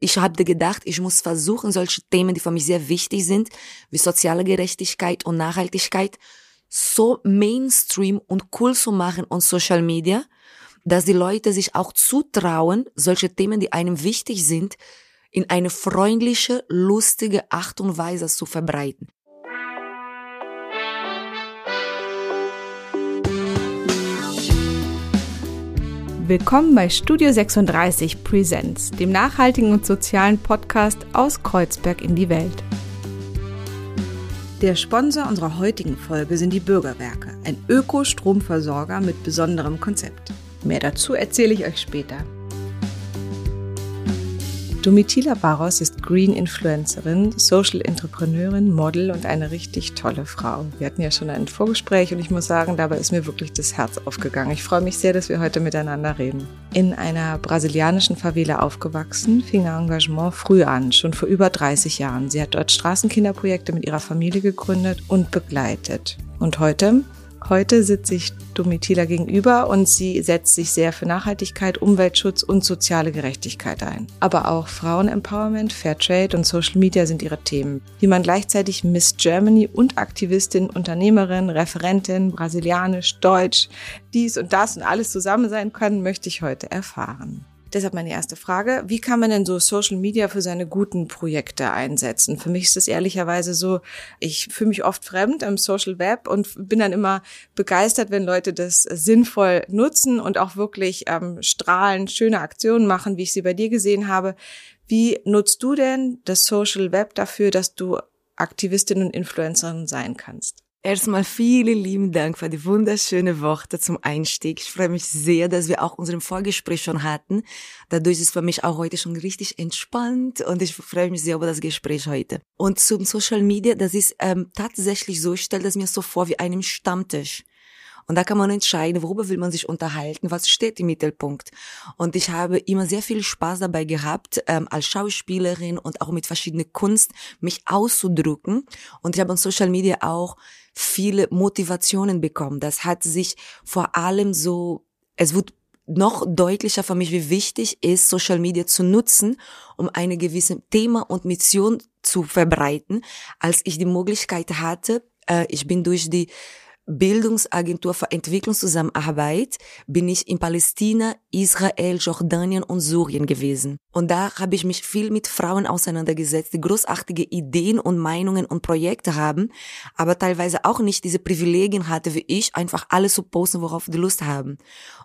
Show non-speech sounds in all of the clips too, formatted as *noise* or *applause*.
ich habe gedacht, ich muss versuchen, solche Themen, die für mich sehr wichtig sind, wie soziale Gerechtigkeit und Nachhaltigkeit, so Mainstream und cool zu machen on Social Media, dass die Leute sich auch zutrauen, solche Themen, die einem wichtig sind, in eine freundliche, lustige Art und Weise zu verbreiten. Willkommen bei Studio 36 Presents, dem nachhaltigen und sozialen Podcast aus Kreuzberg in die Welt. Der Sponsor unserer heutigen Folge sind die Bürgerwerke, ein Ökostromversorger mit besonderem Konzept. Mehr dazu erzähle ich euch später. Domitila Barros ist Green Influencerin, Social Entrepreneurin, Model und eine richtig tolle Frau. Wir hatten ja schon ein Vorgespräch und ich muss sagen, dabei ist mir wirklich das Herz aufgegangen. Ich freue mich sehr, dass wir heute miteinander reden. In einer brasilianischen Favela aufgewachsen, fing ihr Engagement früh an, schon vor über 30 Jahren. Sie hat dort Straßenkinderprojekte mit ihrer Familie gegründet und begleitet. Und heute Heute sitze ich Domitila gegenüber und sie setzt sich sehr für Nachhaltigkeit, Umweltschutz und soziale Gerechtigkeit ein. Aber auch Frauenempowerment, Fairtrade und Social Media sind ihre Themen. Wie man gleichzeitig Miss Germany und Aktivistin, Unternehmerin, Referentin, brasilianisch, deutsch, dies und das und alles zusammen sein kann, möchte ich heute erfahren. Deshalb meine erste Frage, wie kann man denn so Social Media für seine guten Projekte einsetzen? Für mich ist es ehrlicherweise so, ich fühle mich oft fremd im Social Web und bin dann immer begeistert, wenn Leute das sinnvoll nutzen und auch wirklich ähm, strahlend schöne Aktionen machen, wie ich sie bei dir gesehen habe. Wie nutzt du denn das Social Web dafür, dass du Aktivistin und Influencerin sein kannst? Erstmal vielen lieben Dank für die wunderschönen Worte zum Einstieg. Ich freue mich sehr, dass wir auch unseren Vorgespräch schon hatten. Dadurch ist es für mich auch heute schon richtig entspannt und ich freue mich sehr über das Gespräch heute. Und zum Social Media, das ist ähm, tatsächlich so, ich stelle das mir so vor wie einem Stammtisch. Und da kann man entscheiden, worüber will man sich unterhalten, was steht im Mittelpunkt. Und ich habe immer sehr viel Spaß dabei gehabt, ähm, als Schauspielerin und auch mit verschiedenen Kunst mich auszudrücken. Und ich habe on Social Media auch viele Motivationen bekommen. Das hat sich vor allem so, es wird noch deutlicher für mich, wie wichtig ist, Social Media zu nutzen, um eine gewisse Thema und Mission zu verbreiten, als ich die Möglichkeit hatte, äh, ich bin durch die Bildungsagentur für Entwicklungszusammenarbeit bin ich in Palästina, Israel, Jordanien und Syrien gewesen. Und da habe ich mich viel mit Frauen auseinandergesetzt, die großartige Ideen und Meinungen und Projekte haben, aber teilweise auch nicht diese Privilegien hatte wie ich, einfach alles zu posten, worauf die Lust haben.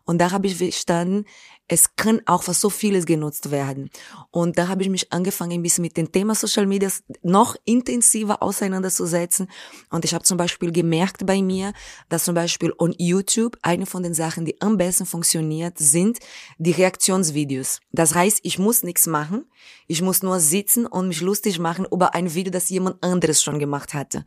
Und da habe ich verstanden, es kann auch für so vieles genutzt werden. Und da habe ich mich angefangen, ein bisschen mit dem Thema Social Media noch intensiver auseinanderzusetzen. Und ich habe zum Beispiel gemerkt bei mir, dass zum Beispiel on YouTube eine von den Sachen, die am besten funktioniert, sind die Reaktionsvideos. Das heißt, ich muss nichts machen. Ich muss nur sitzen und mich lustig machen über ein Video, das jemand anderes schon gemacht hatte.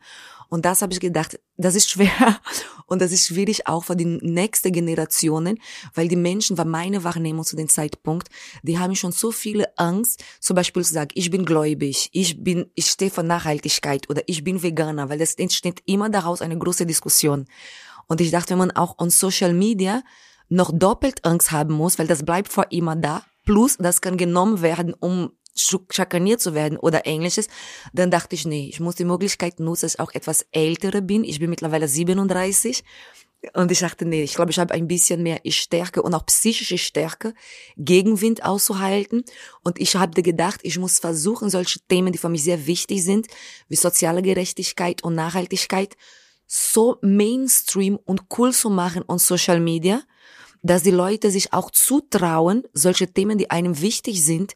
Und das habe ich gedacht, das ist schwer *laughs* und das ist schwierig auch für die nächste Generationen, weil die Menschen, war meine Wahrnehmung zu dem Zeitpunkt, die haben schon so viele Angst, zum Beispiel zu sagen, ich bin gläubig, ich bin, ich stehe für Nachhaltigkeit oder ich bin Veganer, weil das entsteht immer daraus eine große Diskussion. Und ich dachte, wenn man auch on Social Media noch doppelt Angst haben muss, weil das bleibt vor immer da, plus das kann genommen werden, um schakaniert zu werden oder ähnliches, dann dachte ich, nee, ich muss die Möglichkeit nutzen, dass ich auch etwas ältere bin. Ich bin mittlerweile 37. Und ich dachte, nee, ich glaube, ich habe ein bisschen mehr Stärke und auch psychische Stärke, Gegenwind auszuhalten. Und ich habe gedacht, ich muss versuchen, solche Themen, die für mich sehr wichtig sind, wie soziale Gerechtigkeit und Nachhaltigkeit, so Mainstream und cool zu machen on Social Media, dass die Leute sich auch zutrauen, solche Themen, die einem wichtig sind,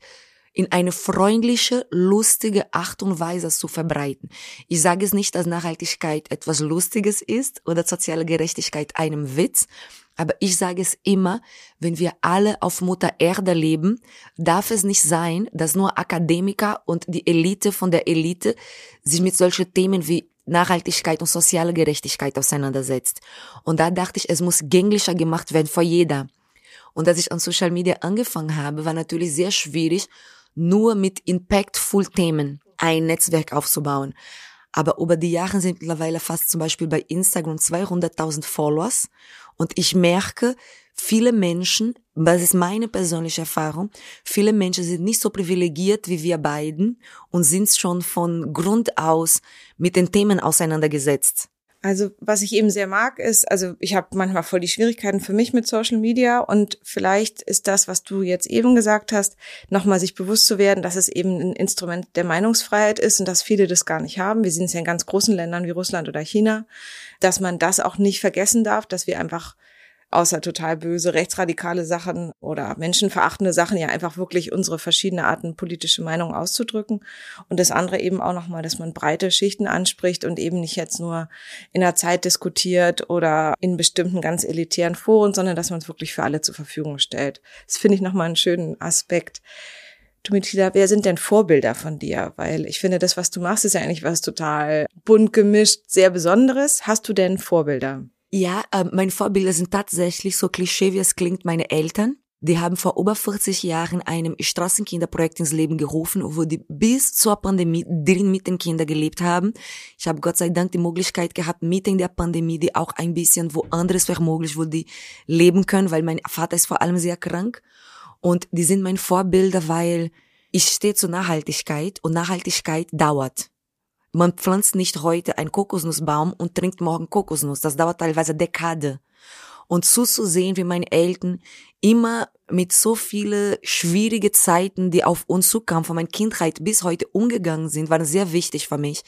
in eine freundliche, lustige Art und Weise zu verbreiten. Ich sage es nicht, dass Nachhaltigkeit etwas Lustiges ist oder soziale Gerechtigkeit einem Witz, aber ich sage es immer, wenn wir alle auf Mutter Erde leben, darf es nicht sein, dass nur Akademiker und die Elite von der Elite sich mit solchen Themen wie Nachhaltigkeit und soziale Gerechtigkeit auseinandersetzt. Und da dachte ich, es muss gänglicher gemacht werden für jeder. Und als ich an Social Media angefangen habe, war natürlich sehr schwierig, nur mit impactful Themen ein Netzwerk aufzubauen. Aber über die Jahre sind mittlerweile fast zum Beispiel bei Instagram 200.000 Followers und ich merke, viele Menschen das ist meine persönliche Erfahrung, viele Menschen sind nicht so privilegiert wie wir beiden und sind schon von Grund aus mit den Themen auseinandergesetzt. Also was ich eben sehr mag, ist, also ich habe manchmal voll die Schwierigkeiten für mich mit Social Media und vielleicht ist das, was du jetzt eben gesagt hast, nochmal sich bewusst zu werden, dass es eben ein Instrument der Meinungsfreiheit ist und dass viele das gar nicht haben. Wir sehen es ja in ganz großen Ländern wie Russland oder China, dass man das auch nicht vergessen darf, dass wir einfach außer total böse rechtsradikale Sachen oder menschenverachtende Sachen ja einfach wirklich unsere verschiedene Arten politische Meinung auszudrücken und das andere eben auch nochmal, dass man breite Schichten anspricht und eben nicht jetzt nur in der Zeit diskutiert oder in bestimmten ganz elitären Foren, sondern dass man es wirklich für alle zur Verfügung stellt. Das finde ich nochmal einen schönen Aspekt. Du Mitila, wer sind denn Vorbilder von dir? Weil ich finde, das, was du machst, ist ja eigentlich was total bunt gemischt, sehr Besonderes. Hast du denn Vorbilder? Ja, äh, meine Vorbilder sind tatsächlich so klischee, wie es klingt, meine Eltern. Die haben vor über 40 Jahren einem Straßenkinderprojekt ins Leben gerufen, wo die bis zur Pandemie drin mit den Kindern gelebt haben. Ich habe Gott sei Dank die Möglichkeit gehabt, mitten in der Pandemie, die auch ein bisschen woanders wäre möglich, wo die leben können, weil mein Vater ist vor allem sehr krank. Und die sind mein Vorbilder, weil ich stehe zur Nachhaltigkeit und Nachhaltigkeit dauert. Man pflanzt nicht heute einen Kokosnussbaum und trinkt morgen Kokosnuss. Das dauert teilweise Dekade. Und zuzusehen, wie meine Eltern immer mit so viele schwierige Zeiten, die auf uns zukamen, von meiner Kindheit bis heute umgegangen sind, waren sehr wichtig für mich.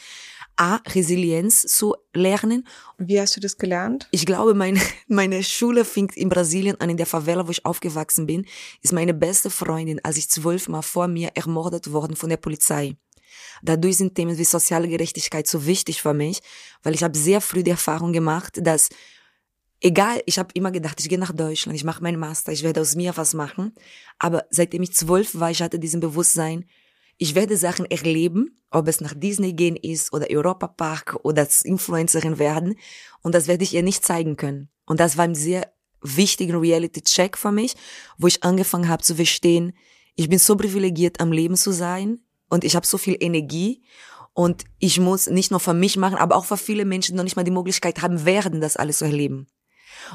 A, Resilienz zu lernen. Wie hast du das gelernt? Ich glaube, meine, *laughs* meine Schule fing in Brasilien an, in der Favela, wo ich aufgewachsen bin, ist meine beste Freundin, als ich zwölf Mal vor mir ermordet worden von der Polizei. Dadurch sind Themen wie soziale Gerechtigkeit so wichtig für mich, weil ich habe sehr früh die Erfahrung gemacht, dass egal, ich habe immer gedacht, ich gehe nach Deutschland, ich mache meinen Master, ich werde aus mir was machen. Aber seitdem ich zwölf war, ich hatte diesen Bewusstsein, ich werde Sachen erleben, ob es nach Disney gehen ist oder Europa Park oder Influencerin werden. Und das werde ich ihr nicht zeigen können. Und das war ein sehr wichtiger Reality-Check für mich, wo ich angefangen habe zu verstehen, ich bin so privilegiert, am Leben zu sein und ich habe so viel Energie und ich muss nicht nur für mich machen, aber auch für viele Menschen, die noch nicht mal die Möglichkeit haben werden, das alles zu erleben.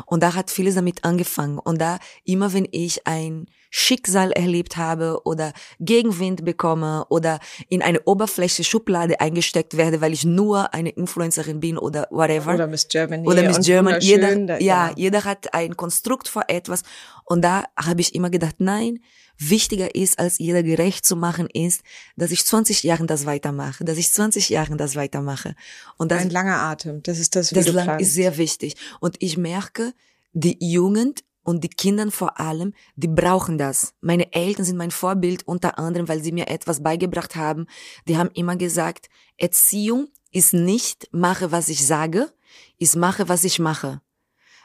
Und da hat vieles damit angefangen. Und da immer wenn ich ein Schicksal erlebt habe oder Gegenwind bekomme oder in eine Oberfläche Schublade eingesteckt werde, weil ich nur eine Influencerin bin oder whatever. Oder Miss Germany. Oder Miss Germany. Jeder, da, ja, ja, jeder hat ein Konstrukt vor etwas. Und da habe ich immer gedacht, nein, wichtiger ist, als jeder gerecht zu machen, ist, dass ich 20 Jahren das weitermache, dass ich 20 Jahren das weitermache. Und das, ein langer Atem, das ist das, wie das lang ist sehr wichtig. Und ich merke, die Jugend und die Kinder vor allem, die brauchen das. Meine Eltern sind mein Vorbild unter anderem, weil sie mir etwas beigebracht haben. Die haben immer gesagt, Erziehung ist nicht mache, was ich sage, ist mache, was ich mache.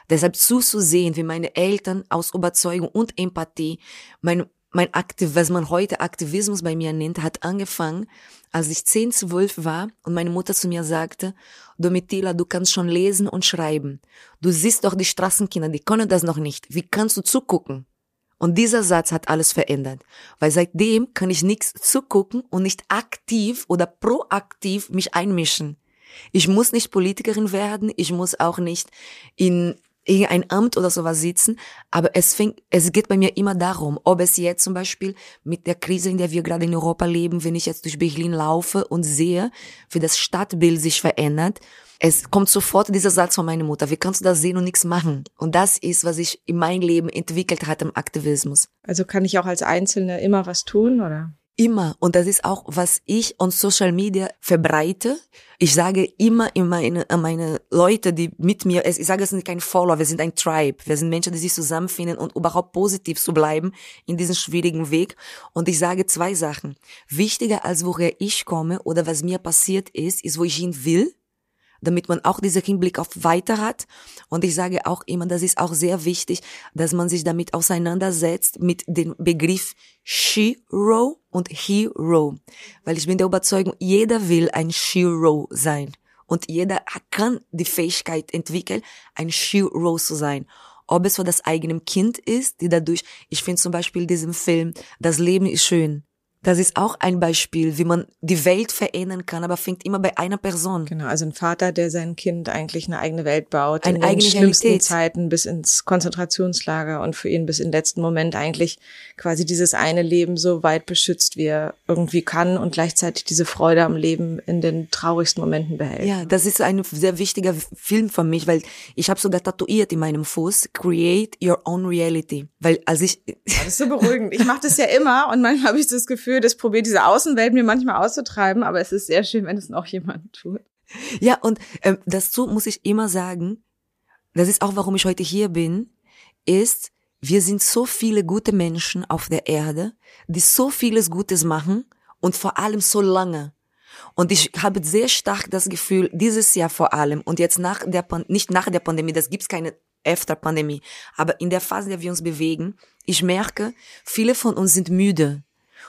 Deshalb zuzusehen, wie meine Eltern aus Überzeugung und Empathie mein, mein Aktiv, was man heute Aktivismus bei mir nennt, hat angefangen, als ich 10, 12 war und meine Mutter zu mir sagte, Domitila, du kannst schon lesen und schreiben. Du siehst doch die Straßenkinder, die können das noch nicht. Wie kannst du zugucken? Und dieser Satz hat alles verändert, weil seitdem kann ich nichts zugucken und nicht aktiv oder proaktiv mich einmischen. Ich muss nicht Politikerin werden, ich muss auch nicht in irgendein Amt oder sowas sitzen, aber es fängt, es geht bei mir immer darum, ob es jetzt zum Beispiel mit der Krise, in der wir gerade in Europa leben, wenn ich jetzt durch Berlin laufe und sehe, wie das Stadtbild sich verändert, es kommt sofort dieser Satz von meiner Mutter, wie kannst du das sehen und nichts machen? Und das ist, was ich in meinem Leben entwickelt hat im Aktivismus. Also kann ich auch als Einzelne immer was tun, oder? Immer. Und das ist auch, was ich on Social Media verbreite. Ich sage immer in meine, meine Leute, die mit mir, ich sage, es sind kein Follower, wir sind ein Tribe. Wir sind Menschen, die sich zusammenfinden und überhaupt positiv zu bleiben in diesem schwierigen Weg. Und ich sage zwei Sachen. Wichtiger als woher ich komme oder was mir passiert ist, ist, wo ich hin will damit man auch diesen Hinblick auf weiter hat. Und ich sage auch immer, das ist auch sehr wichtig, dass man sich damit auseinandersetzt mit dem Begriff Shiro und Hero. Weil ich bin der Überzeugung, jeder will ein Shiro sein. Und jeder kann die Fähigkeit entwickeln, ein Shiro zu sein. Ob es für das eigene Kind ist, die dadurch, ich finde zum Beispiel diesen Film, das Leben ist schön Das ist auch ein Beispiel, wie man die Welt verändern kann, aber fängt immer bei einer Person. Genau, also ein Vater, der sein Kind eigentlich eine eigene Welt baut, eine in eigene den schlimmsten Realität. Zeiten bis ins Konzentrationslager und für ihn bis in den letzten Moment eigentlich quasi dieses eine Leben so weit beschützt, wie er irgendwie kann und gleichzeitig diese Freude am Leben in den traurigsten Momenten behält. Ja, das ist ein sehr wichtiger Film für mich, weil ich habe sogar tatuiert in meinem Fuß, Create Your Own Reality. Weil als ich... Das ist so beruhigend. Ich mache das ja immer und manchmal habe ich das Gefühl, das probiert diese Außenwelt mir manchmal auszutreiben, aber es ist sehr schön, wenn es noch jemand tut. Ja, und ähm, dazu muss ich immer sagen, das ist auch, warum ich heute hier bin, ist, wir sind so viele gute Menschen auf der Erde, die so vieles Gutes machen und vor allem so lange. Und ich habe sehr stark das Gefühl, dieses Jahr vor allem und jetzt nach der, Pan nicht nach der Pandemie, das gibt's keine After-Pandemie, aber in der Phase, in der wir uns bewegen, ich merke, viele von uns sind müde.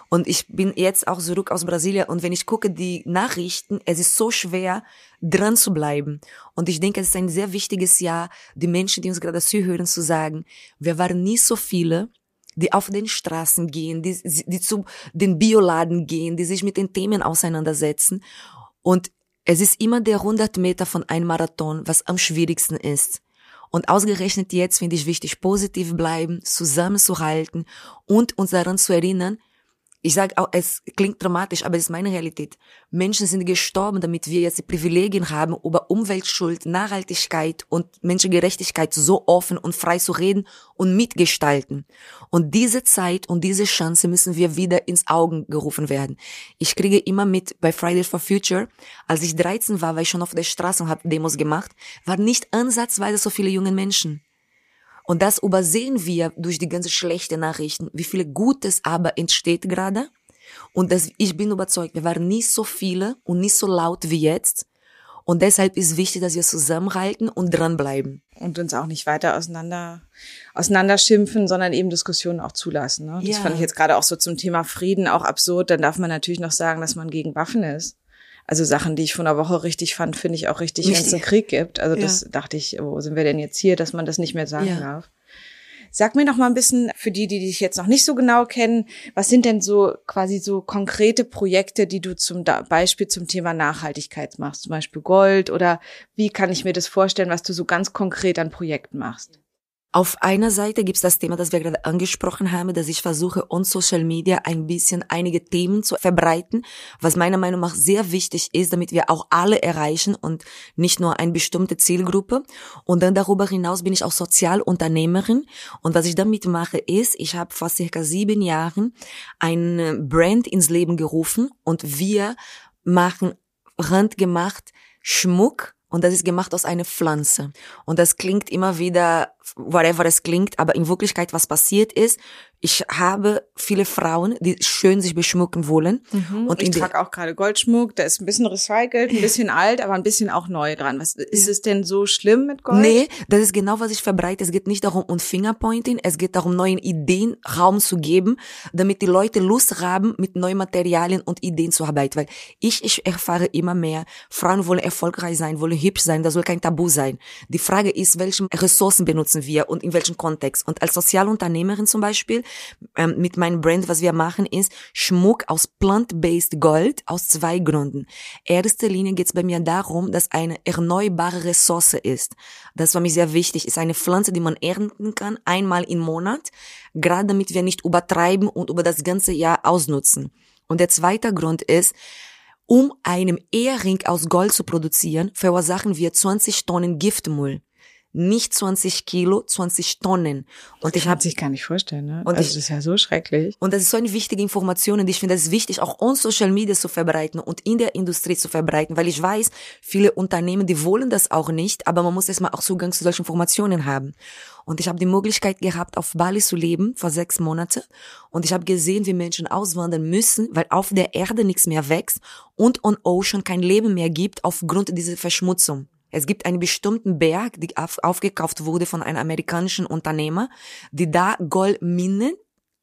Und ich bin jetzt auch zurück aus Brasilien und wenn ich gucke die Nachrichten, es ist so schwer, dran zu bleiben. Und ich denke, es ist ein sehr wichtiges Jahr, die Menschen, die uns gerade zuhören, zu sagen, wir waren nie so viele, die auf den Straßen gehen, die, die zu den Bioladen gehen, die sich mit den Themen auseinandersetzen. Und es ist immer der 100 Meter von einem Marathon, was am schwierigsten ist. Und ausgerechnet jetzt finde ich wichtig, positiv bleiben, zusammenzuhalten und uns daran zu erinnern, ich sage auch, es klingt dramatisch, aber es ist meine Realität. Menschen sind gestorben, damit wir jetzt die Privilegien haben, über Umweltschuld, Nachhaltigkeit und Menschengerechtigkeit so offen und frei zu reden und mitgestalten. Und diese Zeit und diese Chance müssen wir wieder ins Augen gerufen werden. Ich kriege immer mit bei Fridays for Future, als ich 13 war, war ich schon auf der Straße und habe Demos gemacht, waren nicht ansatzweise so viele junge Menschen. Und das übersehen wir durch die ganze schlechte Nachrichten, wie viele Gutes aber entsteht gerade. Und das, ich bin überzeugt, wir waren nie so viele und nicht so laut wie jetzt. Und deshalb ist wichtig, dass wir zusammenhalten und dranbleiben. Und uns auch nicht weiter auseinander, auseinanderschimpfen, sondern eben Diskussionen auch zulassen. Ne? Das Ja. fand ich jetzt gerade auch so zum Thema Frieden auch absurd. Dann darf man natürlich noch sagen, dass man gegen Waffen ist. Also Sachen, die ich vor einer Woche richtig fand, finde ich auch richtig, wenn es einen Krieg gibt. Also Ja. das dachte ich, wo sind wir denn jetzt hier, dass man das nicht mehr sagen Ja. darf. Sag mir noch mal ein bisschen, für die, die dich jetzt noch nicht so genau kennen, was sind denn so quasi so konkrete Projekte, die du zum Beispiel zum Thema Nachhaltigkeit machst? Zum Beispiel Gold oder wie kann ich mir das vorstellen, was du so ganz konkret an Projekten machst? Auf einer Seite gibt's das Thema, das wir gerade angesprochen haben, dass ich versuche, on Social Media ein bisschen einige Themen zu verbreiten, was meiner Meinung nach sehr wichtig ist, damit wir auch alle erreichen und nicht nur eine bestimmte Zielgruppe. Und dann darüber hinaus bin ich auch Sozialunternehmerin. Und was ich damit mache, ist, ich habe vor circa sieben Jahren ein Brand ins Leben gerufen und wir machen handgemacht Schmuck und das ist gemacht aus einer Pflanze. Und das klingt immer wieder, whatever es klingt, aber in Wirklichkeit, was passiert ist, ich habe viele Frauen, die schön sich beschmucken wollen. Und Und ich trage auch gerade Goldschmuck, der ist ein bisschen recycelt, ein bisschen alt, aber ein bisschen auch neu dran. Was ist es denn so schlimm mit Gold? Nee, das ist genau, was ich verbreite. Es geht nicht darum, um Fingerpointing, es geht darum, neuen Ideen Raum zu geben, damit die Leute Lust haben, mit neuen Materialien und Ideen zu arbeiten. Weil ich, ich erfahre immer mehr, Frauen wollen erfolgreich sein, wollen hübsch sein, das soll kein Tabu sein. Die Frage ist, welche Ressourcen benutzen wir und in welchem Kontext. Und als Sozialunternehmerin zum Beispiel, ähm, mit meinem Brand, was wir machen, ist Schmuck aus plant-based Gold aus zwei Gründen. Erste Linie geht es bei mir darum, dass eine erneuerbare Ressource ist. Das war mir sehr wichtig. Ist eine Pflanze, die man ernten kann, einmal im Monat, gerade damit wir nicht übertreiben und über das ganze Jahr ausnutzen. Und der zweite Grund ist, um einen Ehering aus Gold zu produzieren, verursachen wir 20 Tonnen Giftmüll. Nicht 20 Kilo, 20 Tonnen. Und ich Kann habe sich gar nicht vorstellen, ne? Und also ich- das ist ja so schrecklich. und das ist so eine wichtige Information und ich finde es wichtig, auch on Social Media zu verbreiten und in der Industrie zu verbreiten, weil ich weiß, viele Unternehmen, die wollen das auch nicht, aber man muss erstmal auch Zugang zu solchen Informationen haben. Und ich habe die Möglichkeit gehabt, auf Bali zu leben vor sechs Monate und ich habe gesehen, wie Menschen auswandern müssen, weil auf der Erde nichts mehr wächst und on Ocean kein Leben mehr gibt aufgrund dieser Verschmutzung. Es gibt einen bestimmten Berg, die auf, aufgekauft wurde von einem amerikanischen Unternehmer, die da Goldminen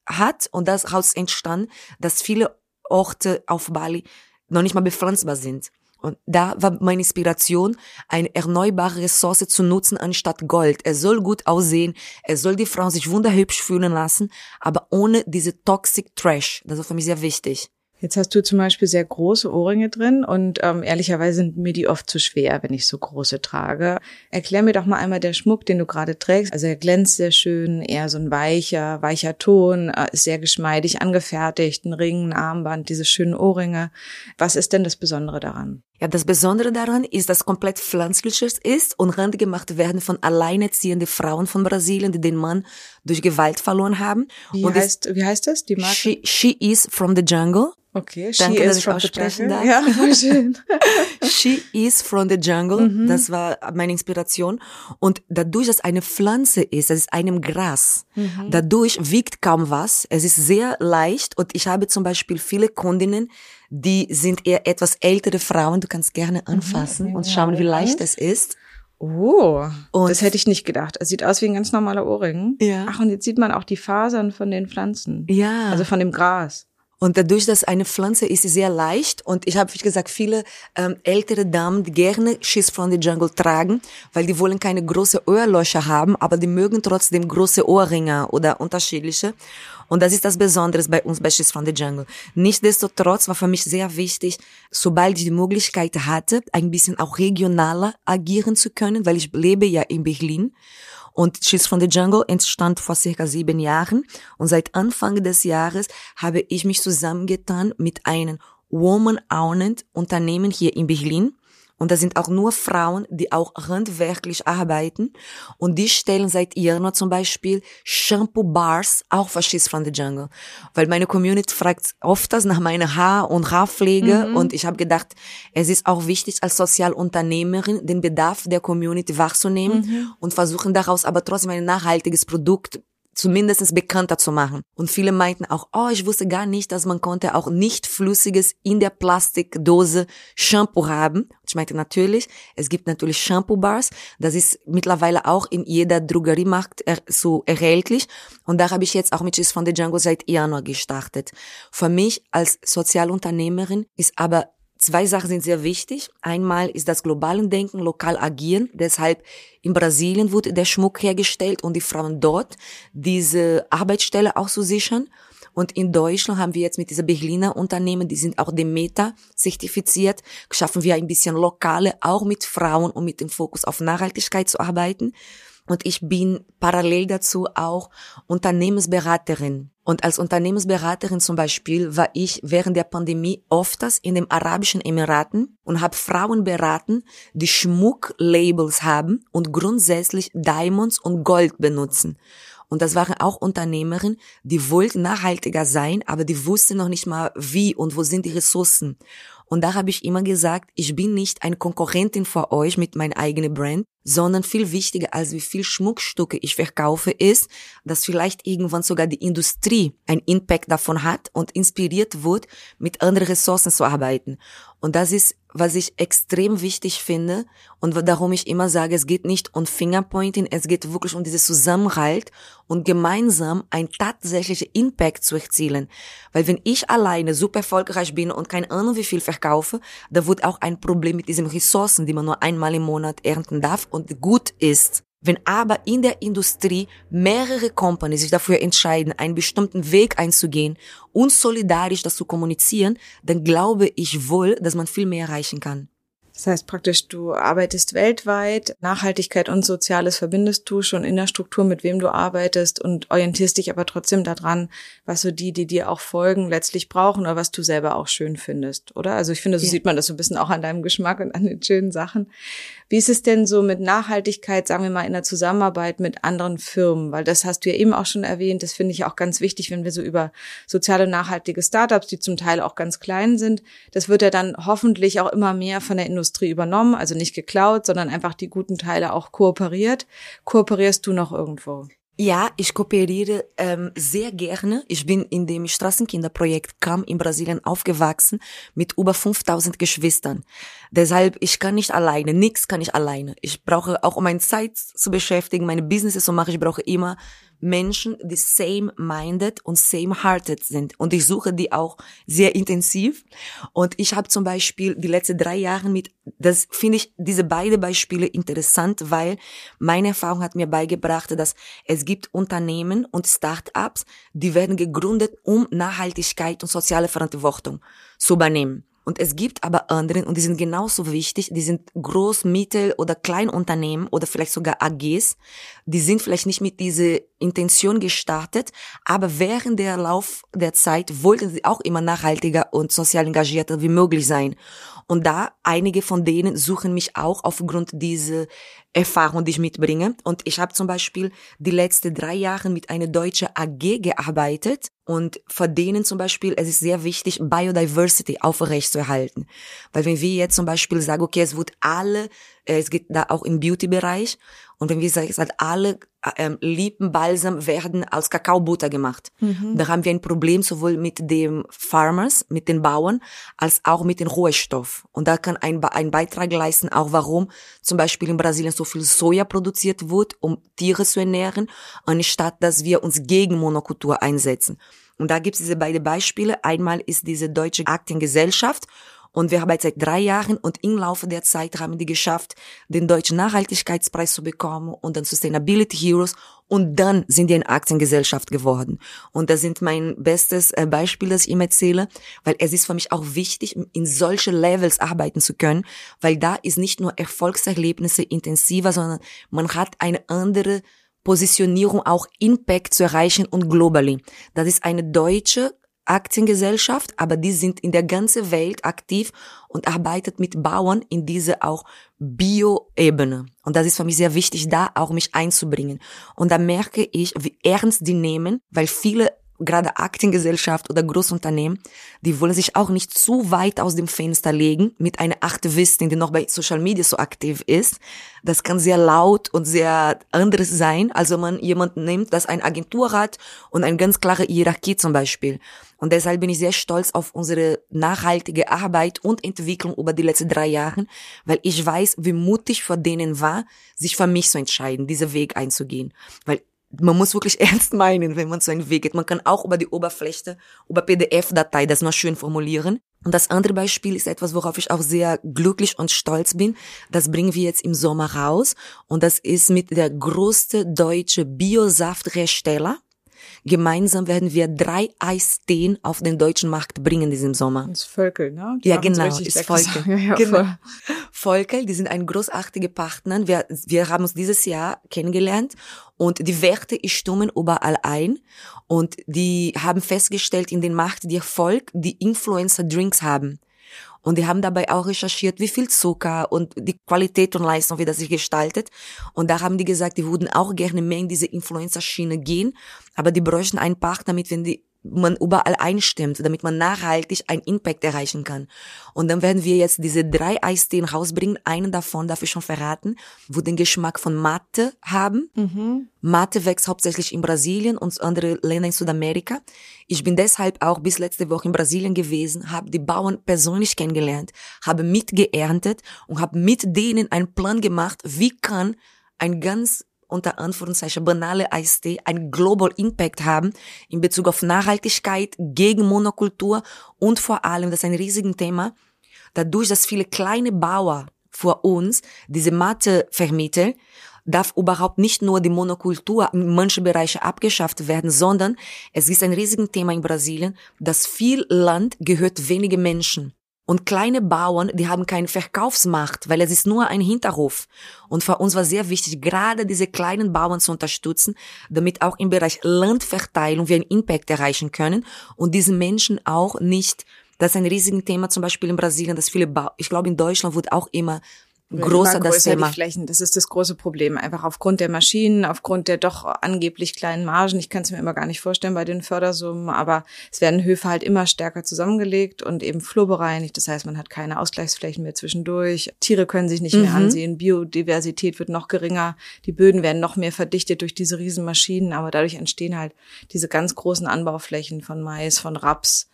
hat und daraus entstand, dass viele Orte auf Bali noch nicht mal bepflanzbar sind. Und da war meine Inspiration, eine erneuerbare Ressource zu nutzen anstatt Gold. Es soll gut aussehen, es soll die Frau sich wunderhübsch fühlen lassen, aber ohne diese Toxic Trash. Das ist für mich sehr wichtig. Jetzt hast du zum Beispiel sehr große Ohrringe drin und ähm, ehrlicherweise sind mir die oft zu schwer, wenn ich so große trage. Erklär mir doch mal einmal der Schmuck, den du gerade trägst. Also er glänzt sehr schön, eher so ein weicher, weicher Ton, äh, ist sehr geschmeidig angefertigt, ein Ring, ein Armband, diese schönen Ohrringe. Was ist denn das Besondere daran? Ja, das Besondere daran ist, dass komplett pflanzliches ist und gemacht werden von alleinerziehende Frauen von Brasilien, die den Mann durch Gewalt verloren haben. Wie, und heißt, wie heißt das, die Marke? She, she is from the jungle. Okay, she Danke, dass ich aussprechen darf. Ja, *laughs* schön. she is from the jungle. Mhm. Das war meine Inspiration. Und dadurch, dass eine Pflanze ist, es ist einem Gras. Mhm. Dadurch wiegt kaum was. Es ist sehr leicht. Und ich habe zum Beispiel viele Kundinnen, die sind eher etwas ältere Frauen. Du kannst gerne mhm. anfassen mhm. und schauen, wie leicht es ist. Oh, und das hätte ich nicht gedacht. Es sieht aus wie ein ganz normaler Ohrring. Ja. Ach, und jetzt sieht man auch die Fasern von den Pflanzen. Ja. Also von dem Gras. Und dadurch, dass eine Pflanze ist, sehr leicht. Und ich habe, wie gesagt, viele ähm, ältere Damen, die gerne Schiss from the Jungle tragen, weil die wollen keine große Ohrlöcher haben, aber die mögen trotzdem große Ohrringe oder unterschiedliche. Und das ist das Besondere bei uns bei Schiss from the Jungle. Nichtsdestotrotz war für mich sehr wichtig, sobald ich die Möglichkeit hatte, ein bisschen auch regionaler agieren zu können, weil ich lebe ja in Berlin. Und She's from the Jungle entstand vor circa sieben Jahren. Und seit Anfang des Jahres habe ich mich zusammengetan mit einem Woman-Owned Unternehmen hier in Berlin. Und da sind auch nur Frauen, die auch handwerklich arbeiten. Und die stellen seit Januar zum Beispiel Shampoo-Bars, auch She's from the Jungle. Weil meine Community fragt oft nach meiner Haar- und Haarpflege. Mhm. Und ich habe gedacht, es ist auch wichtig, als Sozialunternehmerin den Bedarf der Community wahrzunehmen mhm. und versuchen daraus aber trotzdem ein nachhaltiges Produkt zumindest bekannter zu machen. Und viele meinten auch, oh, ich wusste gar nicht, dass man konnte auch nicht flüssiges in der Plastikdose Shampoo haben. Ich meinte natürlich, es gibt natürlich Shampoo-Bars. Das ist mittlerweile auch in jeder Drogeriemarkt er so erhältlich. Und da habe ich jetzt auch mit Cheese von the Django seit Januar gestartet. Für mich als Sozialunternehmerin ist aber Zwei Sachen sind sehr wichtig. Einmal ist das globale Denken, lokal agieren. Deshalb in Brasilien wurde der Schmuck hergestellt und die Frauen dort diese Arbeitsstelle auch zu sichern. Und in Deutschland haben wir jetzt mit dieser Berliner Unternehmen, die sind auch Demeter zertifiziert, schaffen wir ein bisschen lokale, auch mit Frauen, um mit dem Fokus auf Nachhaltigkeit zu arbeiten. Und ich bin parallel dazu auch Unternehmensberaterin. Und als Unternehmensberaterin zum Beispiel war ich während der Pandemie ofters in den Arabischen Emiraten und habe Frauen beraten, die Schmucklabels haben und grundsätzlich Diamonds und Gold benutzen. Und das waren auch Unternehmerinnen, die wollten nachhaltiger sein, aber die wussten noch nicht mal wie und wo sind die Ressourcen. Und da habe ich immer gesagt, ich bin nicht eine Konkurrentin für euch mit meiner eigenen Brand, sondern viel wichtiger als wie viel Schmuckstücke ich verkaufe ist, dass vielleicht irgendwann sogar die Industrie ein Impact davon hat und inspiriert wird, mit anderen Ressourcen zu arbeiten. Und das ist, was ich extrem wichtig finde und darum ich immer sage, es geht nicht um Fingerpointing, es geht wirklich um dieses Zusammenhalt und gemeinsam ein tatsächlicher Impact zu erzielen. Weil wenn ich alleine super erfolgreich bin und keine Ahnung wie viel verkaufe, da wird auch ein Problem mit diesen Ressourcen, die man nur einmal im Monat ernten darf und gut ist. Wenn aber in der Industrie mehrere Companies sich dafür entscheiden, einen bestimmten Weg einzugehen und solidarisch das zu kommunizieren, dann glaube ich wohl, dass man viel mehr erreichen kann. Das heißt praktisch, du arbeitest weltweit, Nachhaltigkeit und Soziales verbindest du schon in der Struktur, mit wem du arbeitest und orientierst dich aber trotzdem daran, was so die, die dir auch folgen, letztlich brauchen oder was du selber auch schön findest, oder? Also ich finde, so ja. sieht man das so ein bisschen auch an deinem Geschmack und an den schönen Sachen. Wie ist es denn so mit Nachhaltigkeit, sagen wir mal, in der Zusammenarbeit mit anderen Firmen? Weil das hast du ja eben auch schon erwähnt. Das finde ich auch ganz wichtig, wenn wir so über soziale, nachhaltige Startups, die zum Teil auch ganz klein sind, das wird ja dann hoffentlich auch immer mehr von der Industrie übernommen, also nicht geklaut, sondern einfach die guten Teile auch kooperiert. Kooperierst du noch irgendwo? Ja, ich kooperiere ähm, sehr gerne. Ich bin in dem Straßenkinderprojekt CAM in Brasilien aufgewachsen mit über 5000 Geschwistern. Deshalb, ich kann nicht alleine, nix kann ich alleine. Ich brauche auch, um meine Zeit zu beschäftigen, meine Businesses zu machen, ich brauche immer Menschen, die same-minded und same-hearted sind. Und ich suche die auch sehr intensiv. Und ich habe zum Beispiel die letzten drei Jahre mit, das finde ich, diese beiden Beispiele interessant, weil meine Erfahrung hat mir beigebracht, dass es gibt Unternehmen und Start-ups, die werden gegründet, um Nachhaltigkeit und soziale Verantwortung zu übernehmen. Und es gibt aber andere, und die sind genauso wichtig, die sind Groß-, Mittel- oder Kleinunternehmen oder vielleicht sogar AGs. Die sind vielleicht nicht mit dieser Intention gestartet, aber während der Lauf der Zeit wollten sie auch immer nachhaltiger und sozial engagierter wie möglich sein. Und da einige von denen suchen mich auch aufgrund dieser Erfahrung, die ich mitbringe. Und ich habe zum Beispiel die letzten drei Jahre mit einer deutschen AG gearbeitet. Und für denen zum Beispiel, es ist sehr wichtig, Biodiversity aufrechtzuerhalten. Weil wenn wir jetzt zum Beispiel sagen, okay, es wird alle äh, es geht da auch im Beauty-Bereich. Und wenn wir sagen, alle ähm, Lippenbalsam werden aus Kakaobutter gemacht. Mhm. Da haben wir ein Problem sowohl mit dem Farmers, mit den Bauern, als auch mit dem Rohstoff. Und da kann ein, ein Beitrag leisten, auch warum zum Beispiel in Brasilien so viel Soja produziert wird, um Tiere zu ernähren, anstatt dass wir uns gegen Monokultur einsetzen. Und da gibt es diese beiden Beispiele. Einmal ist diese deutsche Aktiengesellschaft und wir jetzt seit drei Jahren und im Laufe der Zeit haben die geschafft, den deutschen Nachhaltigkeitspreis zu bekommen und dann Sustainability Heroes und dann sind die eine Aktiengesellschaft geworden. Und das sind mein bestes äh, Beispiel, das ich ihm erzähle, weil es ist für mich auch wichtig, in solche Levels arbeiten zu können, weil da ist nicht nur Erfolgserlebnisse intensiver, sondern man hat eine andere Positionierung, auch Impact zu erreichen und globally. Das ist eine deutsche Aktiengesellschaft, aber die sind in der ganzen Welt aktiv und arbeitet mit Bauern in diese auch Bio-Ebene. Und das ist für mich sehr wichtig, da auch mich einzubringen. Und da merke ich, wie ernst die nehmen, weil viele gerade Aktiengesellschaft oder Großunternehmen, die wollen sich auch nicht zu weit aus dem Fenster legen mit einer Aktivistin, die noch bei Social Media so aktiv ist. Das kann sehr laut und sehr anderes sein. Also man jemanden nimmt, das eine Agentur hat und eine ganz klare Hierarchie zum Beispiel. Und deshalb bin ich sehr stolz auf unsere nachhaltige Arbeit und Entwicklung über die letzten drei Jahre, weil ich weiß, wie mutig vor denen war, sich für mich zu entscheiden, diesen Weg einzugehen. Weil man muss wirklich *laughs* ernst meinen, wenn man so einen Weg geht. Man kann auch über die Oberfläche, über PDF-Datei das noch schön formulieren. Und das andere Beispiel ist etwas, worauf ich auch sehr glücklich und stolz bin. Das bringen wir jetzt im Sommer raus. Und das ist mit der größte deutsche Biosafthersteller. Gemeinsam werden wir drei Eisteen auf den deutschen Markt bringen diesem Sommer. Das ist Völkel, ne? Die ja, genau, ist Völkel. *laughs* Ja, ja, genau. Völkel, die sind ein großartiger Partner. Wir, wir haben uns dieses Jahr kennengelernt und die Werte stimmen überall ein. Und die haben festgestellt in den Markt, die Erfolg, die Influencer-Drinks haben. Und die haben dabei auch recherchiert, wie viel Zucker und die Qualität und Leistung, wie das sich gestaltet. Und da haben die gesagt, die würden auch gerne mehr in diese Influencer-Schiene gehen, aber die bräuchten einen Partner, damit wenn die man überall einstimmt, damit man nachhaltig einen Impact erreichen kann. Und dann werden wir jetzt diese drei Eisteen rausbringen. Einen davon darf ich schon verraten, wo den Geschmack von Mate haben. Mhm. Mate wächst hauptsächlich in Brasilien und andere Länder in Südamerika. Ich bin deshalb auch bis letzte Woche in Brasilien gewesen, habe die Bauern persönlich kennengelernt, habe mitgeerntet und habe mit denen einen Plan gemacht, wie kann ein ganz unter Anführungszeichen banale Eistee einen Global Impact haben in Bezug auf Nachhaltigkeit, gegen Monokultur und vor allem, das ist ein riesiges Thema, dadurch, dass viele kleine Bauer vor uns diese Matte vermitteln, darf überhaupt nicht nur die Monokultur in manchen Bereichen abgeschafft werden, sondern es ist ein riesiges Thema in Brasilien, dass viel Land gehört wenige Menschen. Und kleine Bauern, die haben keine Verkaufsmacht, weil es ist nur ein Hinterhof. Und für uns war sehr wichtig, gerade diese kleinen Bauern zu unterstützen, damit auch im Bereich Landverteilung wir einen Impact erreichen können und diesen Menschen auch nicht, das ist ein riesiges Thema zum Beispiel in Brasilien, dass viele, ba ich glaube in Deutschland wird auch immer größer das Thema. Die Flächen. Das ist das große Problem. Einfach aufgrund der Maschinen, aufgrund der doch angeblich kleinen Margen. Ich kann es mir immer gar nicht vorstellen bei den Fördersummen, aber es werden Höfe halt immer stärker zusammengelegt und eben flurbereinigt. Das heißt, man hat keine Ausgleichsflächen mehr zwischendurch. Tiere können sich nicht mhm. mehr ansehen. Biodiversität wird noch geringer. Die Böden werden noch mehr verdichtet durch diese Riesenmaschinen, aber dadurch entstehen halt diese ganz großen Anbauflächen von Mais, von Raps,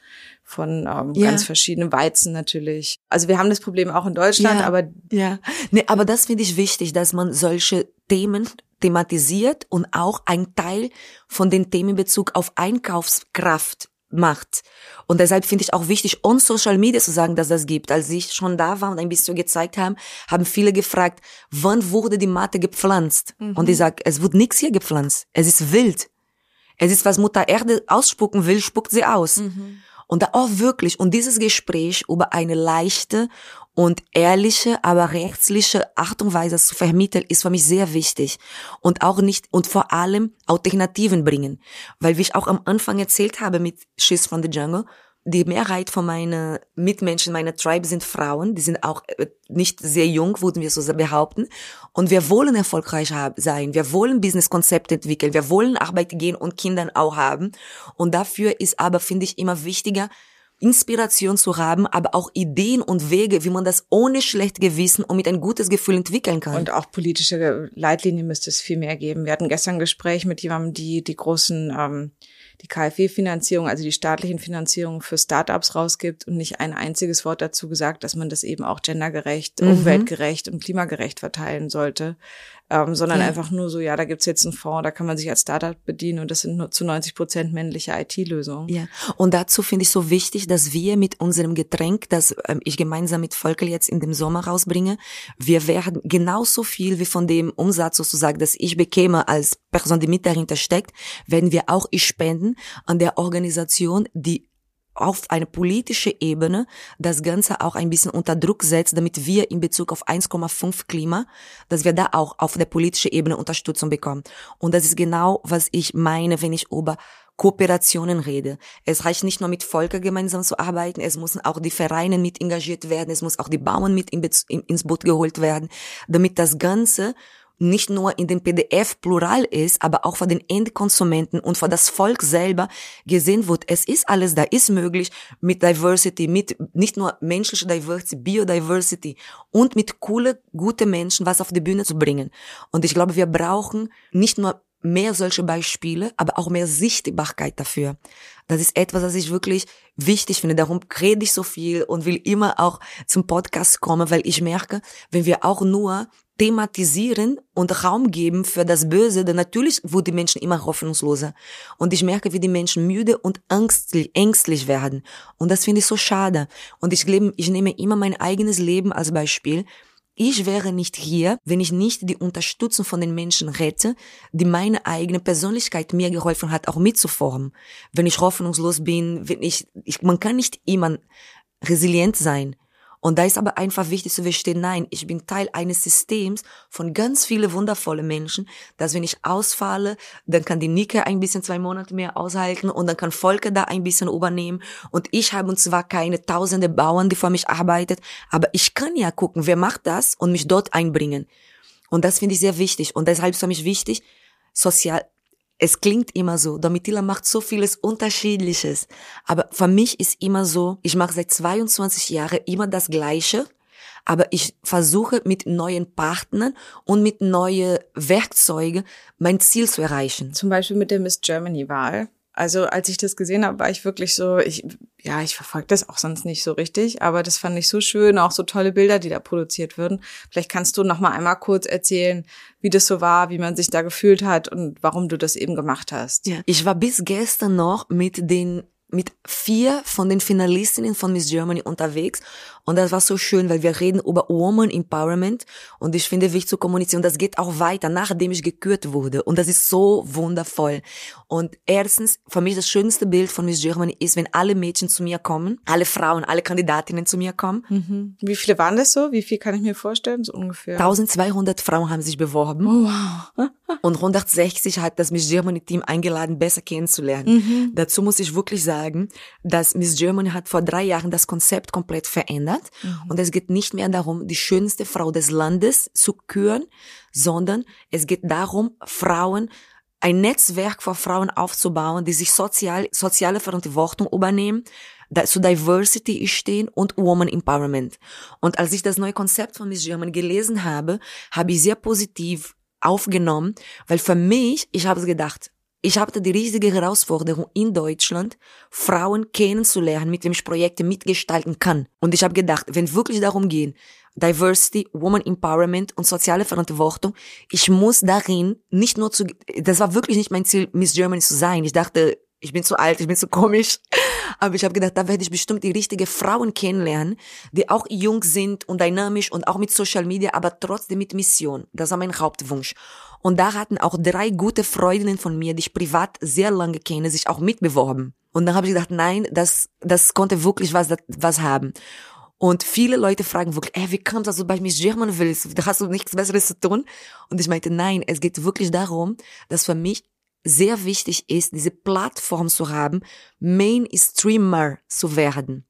von ähm, ja. ganz verschiedenen Weizen natürlich. Also wir haben das Problem auch in Deutschland, ja. aber ja, nee, aber das finde ich wichtig, dass man solche Themen thematisiert und auch ein Teil von den Themen in Bezug auf Einkaufskraft macht. Und deshalb finde ich auch wichtig, on Social Media zu sagen, dass das gibt. Als ich schon da war und ein bisschen gezeigt haben, haben viele gefragt, wann wurde die Mate gepflanzt? Mhm. Und ich sage, es wird nichts hier gepflanzt. Es ist wild. Es ist, was Mutter Erde ausspucken will, spuckt sie aus. Mhm. Und da auch wirklich, und dieses Gespräch über eine leichte und ehrliche, aber rechtliche Art und Weise zu vermitteln, ist für mich sehr wichtig. Und auch nicht, und vor allem Alternativen bringen. Weil wie ich auch am Anfang erzählt habe mit Schiss von the Jungle, die Mehrheit von meinen Mitmenschen, meiner Tribe sind Frauen, die sind auch äh, nicht sehr jung, würden wir so behaupten. Und wir wollen erfolgreich sein, wir wollen Businesskonzepte entwickeln, wir wollen Arbeit gehen und Kindern auch haben. Und dafür ist aber, finde ich, immer wichtiger, Inspiration zu haben, aber auch Ideen und Wege, wie man das ohne schlecht Gewissen und mit ein gutes Gefühl entwickeln kann. Und auch politische Leitlinien müsste es viel mehr geben. Wir hatten gestern ein Gespräch mit jemandem, die die großen ähm, die KfW-Finanzierung, also die staatlichen Finanzierungen für Startups rausgibt und nicht ein einziges Wort dazu gesagt, dass man das eben auch gendergerecht, mhm. umweltgerecht und klimagerecht verteilen sollte, ähm, sondern ja. einfach nur so, ja, da gibt's jetzt einen Fonds, da kann man sich als Startup bedienen und das sind nur zu 90 Prozent männliche IT-Lösungen. Ja, und dazu finde ich so wichtig, dass wir mit unserem Getränk, das ähm, ich gemeinsam mit Volker jetzt in dem Sommer rausbringe, wir werden genauso viel wie von dem Umsatz sozusagen, das ich bekäme als Person, die mit dahinter steckt, werden wir auch ich spenden an der Organisation, die auf eine politische Ebene das Ganze auch ein bisschen unter Druck setzt, damit wir in Bezug auf 1,5 Klima, dass wir da auch auf der politischen Ebene Unterstützung bekommen. Und das ist genau, was ich meine, wenn ich über Kooperationen rede. Es reicht nicht nur mit Volker gemeinsam zu arbeiten, es müssen auch die Vereine mit engagiert werden, es muss auch die Bauern mit ins Boot geholt werden, damit das Ganze nicht nur in dem PDF plural ist, aber auch für den Endkonsumenten und für das Volk selber gesehen wird, es ist alles da, ist möglich mit Diversity, mit nicht nur menschliche Diversity, Biodiversity und mit coole, gute Menschen was auf die Bühne zu bringen. Und ich glaube, wir brauchen nicht nur mehr solche Beispiele, aber auch mehr Sichtbarkeit dafür. Das ist etwas, was ich wirklich wichtig finde. Darum rede ich so viel und will immer auch zum Podcast kommen, weil ich merke, wenn wir auch nur thematisieren und Raum geben für das Böse, dann natürlich wird die Menschen immer hoffnungsloser. Und ich merke, wie die Menschen müde und ängstlich, ängstlich werden. Und das finde ich so schade. Und ich, lebe, ich nehme immer mein eigenes Leben als Beispiel. Ich wäre nicht hier, wenn ich nicht die Unterstützung von den Menschen hätte, die meine eigene Persönlichkeit mir geholfen hat, auch mitzuformen. Wenn ich hoffnungslos bin, wenn ich, ich man kann nicht immer resilient sein. Und da ist aber einfach wichtig zu verstehen, nein, ich bin Teil eines Systems von ganz viele wundervolle Menschen, dass wenn ich ausfalle, dann kann die Nike ein bisschen zwei Monate mehr aushalten und dann kann Volker da ein bisschen übernehmen. Und ich habe zwar keine tausende Bauern, die für mich arbeitet, aber ich kann ja gucken, wer macht das und mich dort einbringen. Und das finde ich sehr wichtig. Und deshalb ist für mich wichtig, sozial, es klingt immer so, Domitila macht so vieles Unterschiedliches. Aber für mich ist immer so, ich mache seit 22 Jahren immer das Gleiche, aber ich versuche mit neuen Partnern und mit neuen Werkzeugen mein Ziel zu erreichen. Zum Beispiel mit der Miss Germany Wahl. Also als ich das gesehen habe, war ich wirklich so, ich, ja, ich verfolge das auch sonst nicht so richtig, aber das fand ich so schön, auch so tolle Bilder, die da produziert würden. Vielleicht kannst du noch mal einmal kurz erzählen, wie das so war, wie man sich da gefühlt hat und warum du das eben gemacht hast. Ja, ich war bis gestern noch mit den mit vier von den Finalistinnen von Miss Germany unterwegs und das war so schön, weil wir reden über Woman Empowerment und ich finde wichtig zu kommunizieren. Das geht auch weiter, nachdem ich gekürt wurde und das ist so wundervoll. Und erstens, für mich das schönste Bild von Miss Germany ist, wenn alle Mädchen zu mir kommen, alle Frauen, alle Kandidatinnen zu mir kommen. Mhm. Wie viele waren das so? Wie viel kann ich mir vorstellen? So ungefähr? 1200 Frauen haben sich beworben. Oh, wow. und 160 hat das Miss Germany Team eingeladen, besser kennenzulernen. Mhm. Dazu muss ich wirklich sagen, dass Miss Germany hat vor drei Jahren das Konzept komplett verändert. Mhm. Und es geht nicht mehr darum, die schönste Frau des Landes zu küren, sondern es geht darum, Frauen ein Netzwerk von Frauen aufzubauen, die sich sozial, soziale Verantwortung übernehmen, zu Diversity stehen und Woman Empowerment. Und als ich das neue Konzept von Miss German gelesen habe, habe ich sehr positiv aufgenommen, weil für mich, ich habe gedacht, ich hatte die riesige Herausforderung in Deutschland, Frauen kennenzulernen, mit wem ich Projekte mitgestalten kann. Und ich habe gedacht, wenn wirklich darum geht, Diversity, Woman Empowerment und soziale Verantwortung, ich muss darin nicht nur zu, das war wirklich nicht mein Ziel, Miss Germany zu sein. Ich dachte, ich bin zu alt, ich bin zu komisch. Aber ich habe gedacht, da werde ich bestimmt die richtige Frauen kennenlernen, die auch jung sind und dynamisch und auch mit Social Media, aber trotzdem mit Mission. Das war mein Hauptwunsch. Und da hatten auch drei gute Freundinnen von mir, die ich privat sehr lange kenne, sich auch mitbeworben. Und dann habe ich gedacht, nein, das, das konnte wirklich was, was haben. Und viele Leute fragen wirklich, ey, wie kommst du, dass du bei Miss German willst? Da hast du nichts Besseres zu tun. Und ich meinte, nein, es geht wirklich darum, dass für mich sehr wichtig ist, diese Plattform zu haben, Mainstreamer zu werden.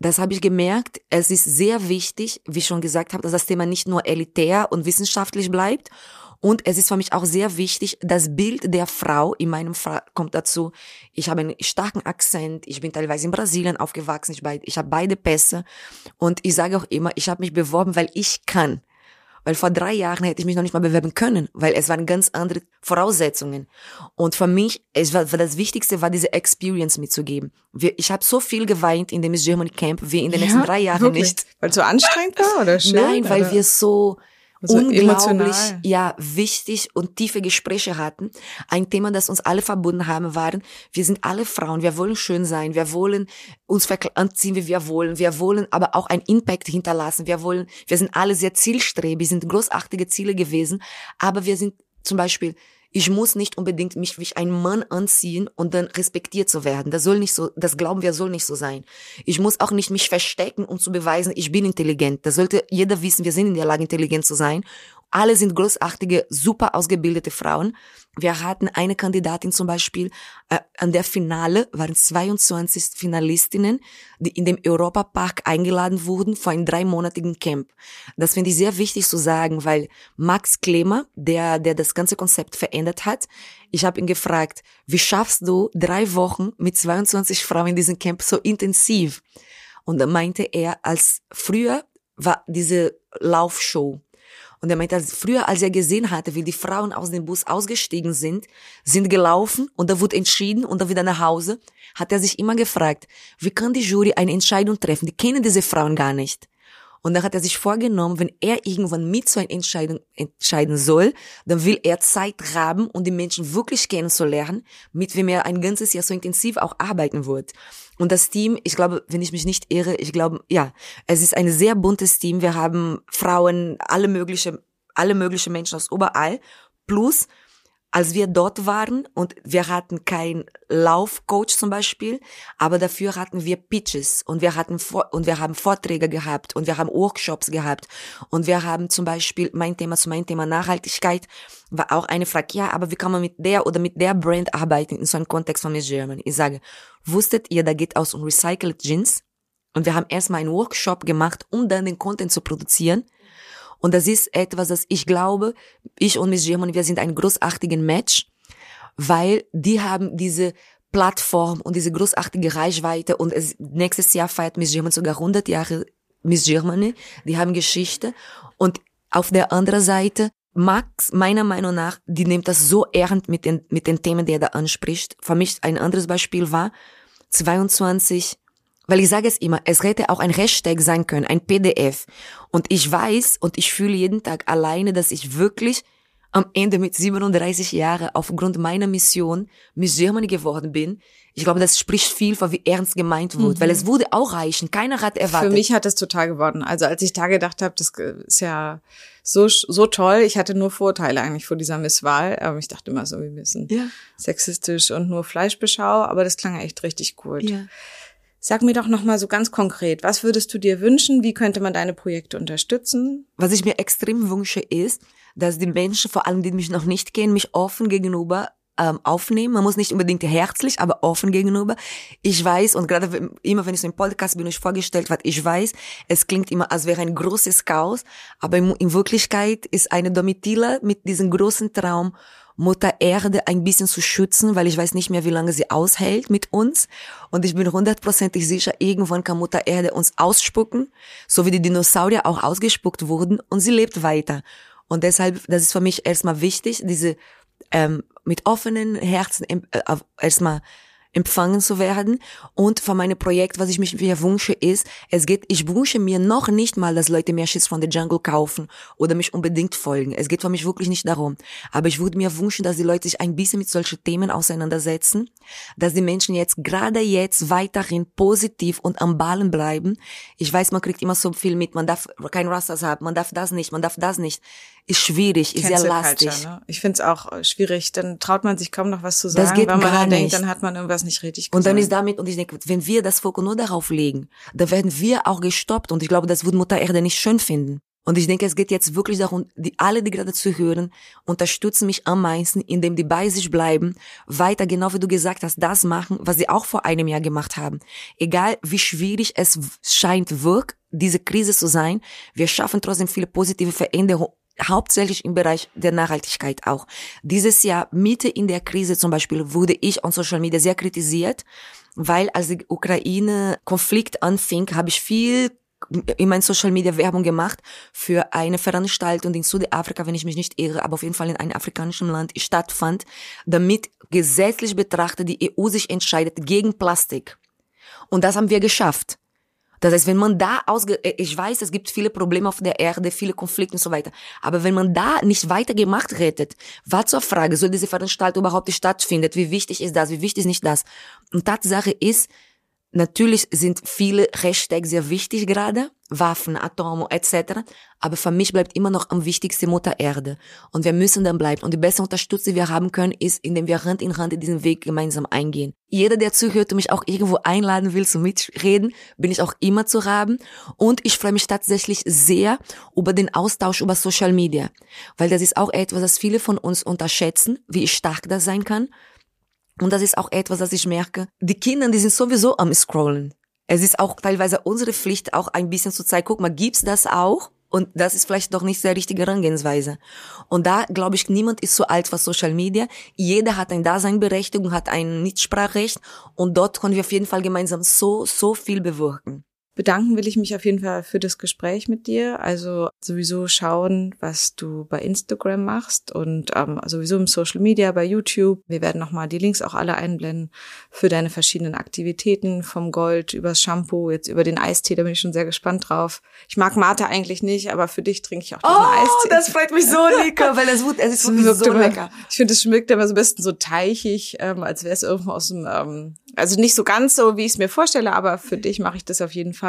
Das habe ich gemerkt. Es ist sehr wichtig, wie ich schon gesagt habe, dass das Thema nicht nur elitär und wissenschaftlich bleibt. Und es ist für mich auch sehr wichtig, das Bild der Frau, in meinem Fall kommt dazu, ich habe einen starken Akzent, ich bin teilweise in Brasilien aufgewachsen, ich, ich habe beide Pässe. Und ich sage auch immer, ich habe mich beworben, weil ich kann. Weil vor drei Jahren hätte ich mich noch nicht mal bewerben können, weil es waren ganz andere Voraussetzungen. Und für mich, es war, das Wichtigste war diese Experience mitzugeben. ich habe so viel geweint in dem Miss Germany Camp wie in den ja, nächsten drei Jahren wirklich? nicht. Weil es so anstrengend war oder schön? Nein, weil oder? wir so also unglaublich, ja, wichtig und tiefe Gespräche hatten. Ein Thema, das uns alle verbunden haben, waren, wir sind alle Frauen, wir wollen schön sein, wir wollen uns anziehen, wie wir wollen, wir wollen aber auch einen Impact hinterlassen, wir wollen, wir sind alle sehr zielstrebig, sind großartige Ziele gewesen, aber wir sind zum Beispiel ich muss nicht unbedingt mich wie ein Mann anziehen und dann respektiert zu werden. Das soll nicht so, das glauben wir soll nicht so sein. Ich muss auch nicht mich verstecken, um zu beweisen, ich bin intelligent. Das sollte jeder wissen, wir sind in der Lage, intelligent zu sein. Alle sind großartige, super ausgebildete Frauen. Wir hatten eine Kandidatin zum Beispiel, äh, an der Finale waren 22 Finalistinnen, die in dem Europapark eingeladen wurden für einen dreimonatigen Camp. Das finde ich sehr wichtig zu sagen, weil Max Klemer, der, der das ganze Konzept verändert hat, ich habe ihn gefragt, wie schaffst du drei Wochen mit 22 Frauen in diesem Camp so intensiv? Und da meinte er, als früher war diese Laufshow und er meinte, als früher, als er gesehen hatte, wie die Frauen aus dem Bus ausgestiegen sind, sind gelaufen und da wurde entschieden und dann wieder nach Hause, hat er sich immer gefragt, wie kann die Jury eine Entscheidung treffen? Die kennen diese Frauen gar nicht. Und dann hat er sich vorgenommen, wenn er irgendwann mit so einer Entscheidung entscheiden soll, dann will er Zeit haben, um die Menschen wirklich kennenzulernen, mit wem er ein ganzes Jahr so intensiv auch arbeiten wird. Und das Team, ich glaube, wenn ich mich nicht irre, ich glaube, ja, es ist ein sehr buntes Team. Wir haben Frauen, alle mögliche, alle mögliche Menschen aus überall. Plus als wir dort waren und wir hatten kein Laufcoach zum Beispiel, aber dafür hatten wir Pitches und wir hatten und wir haben Vorträge gehabt und wir haben Workshops gehabt. Und wir haben zum Beispiel mein Thema zu meinem Thema Nachhaltigkeit war auch eine Frage, ja, aber wie kann man mit der oder mit der Brand arbeiten in so einem Kontext von Miss Germany? Ich sage, wusstet ihr, da geht aus um Recycled Jeans? Und wir haben erstmal einen Workshop gemacht, um dann den Content zu produzieren und das ist etwas, das ich glaube, ich und Miss Germany, wir sind ein großartigen Match, weil die haben diese Plattform und diese großartige Reichweite und es, nächstes Jahr feiert Miss Germany sogar 100 Jahre Miss Germany. Die haben Geschichte und auf der anderen Seite Max, meiner Meinung nach, die nimmt das so ernst mit den, mit den Themen, die er da anspricht. Für mich ein anderes Beispiel war 22 weil ich sage es immer, es hätte auch ein Hashtag sein können, ein PDF. Und ich weiß und ich fühle jeden Tag alleine, dass ich wirklich am Ende mit 37 Jahren aufgrund meiner Mission Miss Germany geworden bin. Ich glaube, das spricht viel von, wie ernst gemeint wird, mhm. weil es wurde auch reichen. Keiner hat erwartet. Für mich hat es total geworden. Also als ich da gedacht habe, das ist ja so, so toll. Ich hatte nur Vorteile eigentlich vor dieser Misswahl. Aber ich dachte immer so, wir müssen ja. sexistisch und nur Fleischbeschau. Aber das klang echt richtig gut. Ja. Sag mir doch noch mal so ganz konkret, was würdest du dir wünschen? Wie könnte man deine Projekte unterstützen? Was ich mir extrem wünsche, ist, dass die Menschen, vor allem die mich noch nicht kennen, mich offen gegenüber ähm, aufnehmen. Man muss nicht unbedingt herzlich, aber offen gegenüber. Ich weiß, und gerade immer, wenn ich so im Podcast bin, ich vorgestellt was ich weiß, es klingt immer, als wäre ein großes Chaos, aber in, in Wirklichkeit ist eine Domitila mit diesem großen Traum Mutter Erde ein bisschen zu schützen, weil ich weiß nicht mehr, wie lange sie aushält mit uns. Und ich bin hundertprozentig sicher, irgendwann kann Mutter Erde uns ausspucken, so wie die Dinosaurier auch ausgespuckt wurden und sie lebt weiter. Und deshalb, das ist für mich erstmal wichtig, diese ähm, mit offenen Herzen äh, erstmal empfangen zu werden. Und von meinem Projekt, was ich mir wünsche, ist, es geht, ich wünsche mir noch nicht mal, dass Leute mehr Schiss von der Jungle kaufen oder mich unbedingt folgen. Es geht für mich wirklich nicht darum. Aber ich würde mir wünschen, dass die Leute sich ein bisschen mit solchen Themen auseinandersetzen, dass die Menschen jetzt gerade jetzt weiterhin positiv und am Ballen bleiben. Ich weiß, man kriegt immer so viel mit, man darf kein Rastas haben, man darf das nicht, man darf das nicht ist schwierig, ist sehr lastig. Culture, ne? Ich finde es auch äh, schwierig, dann traut man sich kaum noch was zu sagen, das geht weil man dann denkt, dann hat man irgendwas nicht richtig gesagt. Und dann ist damit, und ich denke, wenn wir das Fokus nur darauf legen, dann werden wir auch gestoppt und ich glaube, das würde Mutter Erde nicht schön finden. Und ich denke, es geht jetzt wirklich darum, die alle, die gerade zuhören, unterstützen mich am meisten, indem die bei sich bleiben, weiter, genau wie du gesagt hast, das machen, was sie auch vor einem Jahr gemacht haben. Egal wie schwierig es scheint, wirkt, diese Krise zu sein, wir schaffen trotzdem viele positive Veränderungen hauptsächlich im Bereich der Nachhaltigkeit auch. Dieses Jahr, Mitte in der Krise zum Beispiel, wurde ich on Social Media sehr kritisiert, weil als der Ukraine-Konflikt anfing, habe ich viel in meinen Social Media Werbung gemacht für eine Veranstaltung in Südafrika, wenn ich mich nicht irre, aber auf jeden Fall in einem afrikanischen Land stattfand, damit gesetzlich betrachtet die EU sich entscheidet gegen Plastik. Und das haben wir geschafft. Das heißt, wenn man da ausge, äh, ich weiß, es gibt viele Probleme auf der Erde, viele Konflikte und so weiter. Aber wenn man da nicht weiter gemacht rettet, war zur Frage, soll diese Veranstaltung überhaupt stattfinden? Wie wichtig ist das? Wie wichtig ist nicht das? Und Tatsache ist, Natürlich sind viele Hashtags sehr wichtig gerade, Waffen, Atome etc. Aber für mich bleibt immer noch am wichtigsten Mutter Erde. Und wir müssen dann bleiben. Und die beste Unterstützung, die wir haben können, ist, indem wir Hand in Hand diesen Weg gemeinsam eingehen. Jeder, der zuhört und mich auch irgendwo einladen will zum Mitreden, bin ich auch immer zu haben. Und ich freue mich tatsächlich sehr über den Austausch über Social Media. Weil das ist auch etwas, das viele von uns unterschätzen, wie stark das sein kann und das ist auch etwas, das ich merke. Die Kinder, die sind sowieso am Scrollen. Es ist auch teilweise unsere Pflicht, auch ein bisschen zu zeigen, guck mal, gibt's das auch? Und das ist vielleicht doch nicht sehr richtige Herangehensweise. Und da glaube ich, niemand ist so alt was Social Media. Jeder hat eine Daseinberechtigung, hat ein Mitspracherecht. Und dort können wir auf jeden Fall gemeinsam so, so viel bewirken. Bedanken will ich mich auf jeden Fall für das Gespräch mit dir. Also sowieso schauen, was du bei Instagram machst und ähm, sowieso im Social Media, bei YouTube. Wir werden nochmal die Links auch alle einblenden für deine verschiedenen Aktivitäten, vom Gold übers Shampoo, jetzt über den Eistee, da bin ich schon sehr gespannt drauf. Ich mag Mate eigentlich nicht, aber für dich trinke ich auch diesen oh, Eistee. das freut mich so, Nika, weil es, es ist *laughs* wirklich so immer, lecker. Ich finde, es schmeckt immer so ein bisschen so teichig, ähm, als wäre es irgendwo aus dem ähm, also nicht so ganz so, wie ich es mir vorstelle, aber für dich mache ich das auf jeden Fall.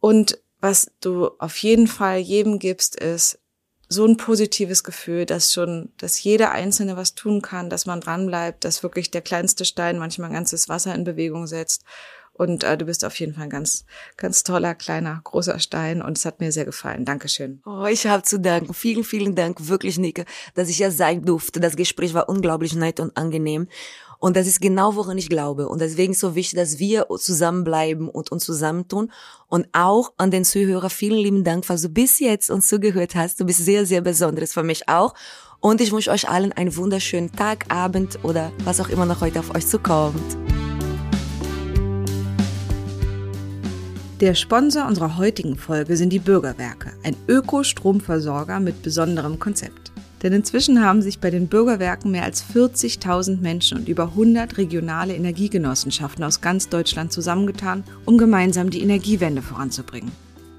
Und was du auf jeden Fall jedem gibst, ist so ein positives Gefühl, dass schon, dass jeder Einzelne was tun kann, dass man dranbleibt, dass wirklich der kleinste Stein manchmal ein ganzes Wasser in Bewegung setzt. Und äh, du bist auf jeden Fall ein ganz, ganz toller, kleiner, großer Stein und es hat mir sehr gefallen. Dankeschön. Oh, ich habe zu danken. Vielen, vielen Dank, wirklich, Nicke, dass ich ja sein durfte. Das Gespräch war unglaublich nett und angenehm. Und das ist genau, woran ich glaube. Und deswegen ist so wichtig, dass wir zusammenbleiben und uns zusammentun. Und auch an den Zuhörer vielen lieben Dank, falls du bis jetzt uns zugehört hast. Du bist sehr, sehr besonderes für mich auch. Und ich wünsche euch allen einen wunderschönen Tag, Abend oder was auch immer noch heute auf euch zukommt. Der Sponsor unserer heutigen Folge sind die Bürgerwerke, ein Ökostromversorger mit besonderem Konzept. Denn inzwischen haben sich bei den Bürgerwerken mehr als 40.000 Menschen und über 100 regionale Energiegenossenschaften aus ganz Deutschland zusammengetan, um gemeinsam die Energiewende voranzubringen.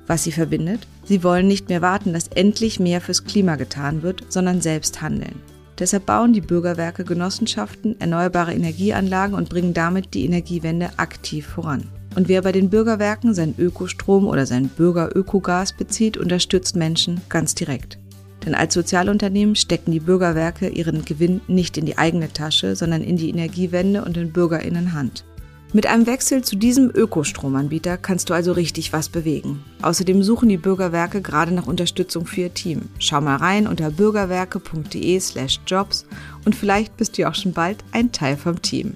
Was sie verbindet? Sie wollen nicht mehr warten, dass endlich mehr fürs Klima getan wird, sondern selbst handeln. Deshalb bauen die Bürgerwerke Genossenschaften erneuerbare Energieanlagen und bringen damit die Energiewende aktiv voran. Und wer bei den Bürgerwerken seinen Ökostrom oder sein Bürgerökogas bezieht, unterstützt Menschen ganz direkt. Denn als Sozialunternehmen stecken die Bürgerwerke ihren Gewinn nicht in die eigene Tasche, sondern in die Energiewende und in Bürgerinnen Hand. Mit einem Wechsel zu diesem Ökostromanbieter kannst du also richtig was bewegen. Außerdem suchen die Bürgerwerke gerade nach Unterstützung für ihr Team. Schau mal rein unter bürgerwerke.de/jobs und vielleicht bist du auch schon bald ein Teil vom Team.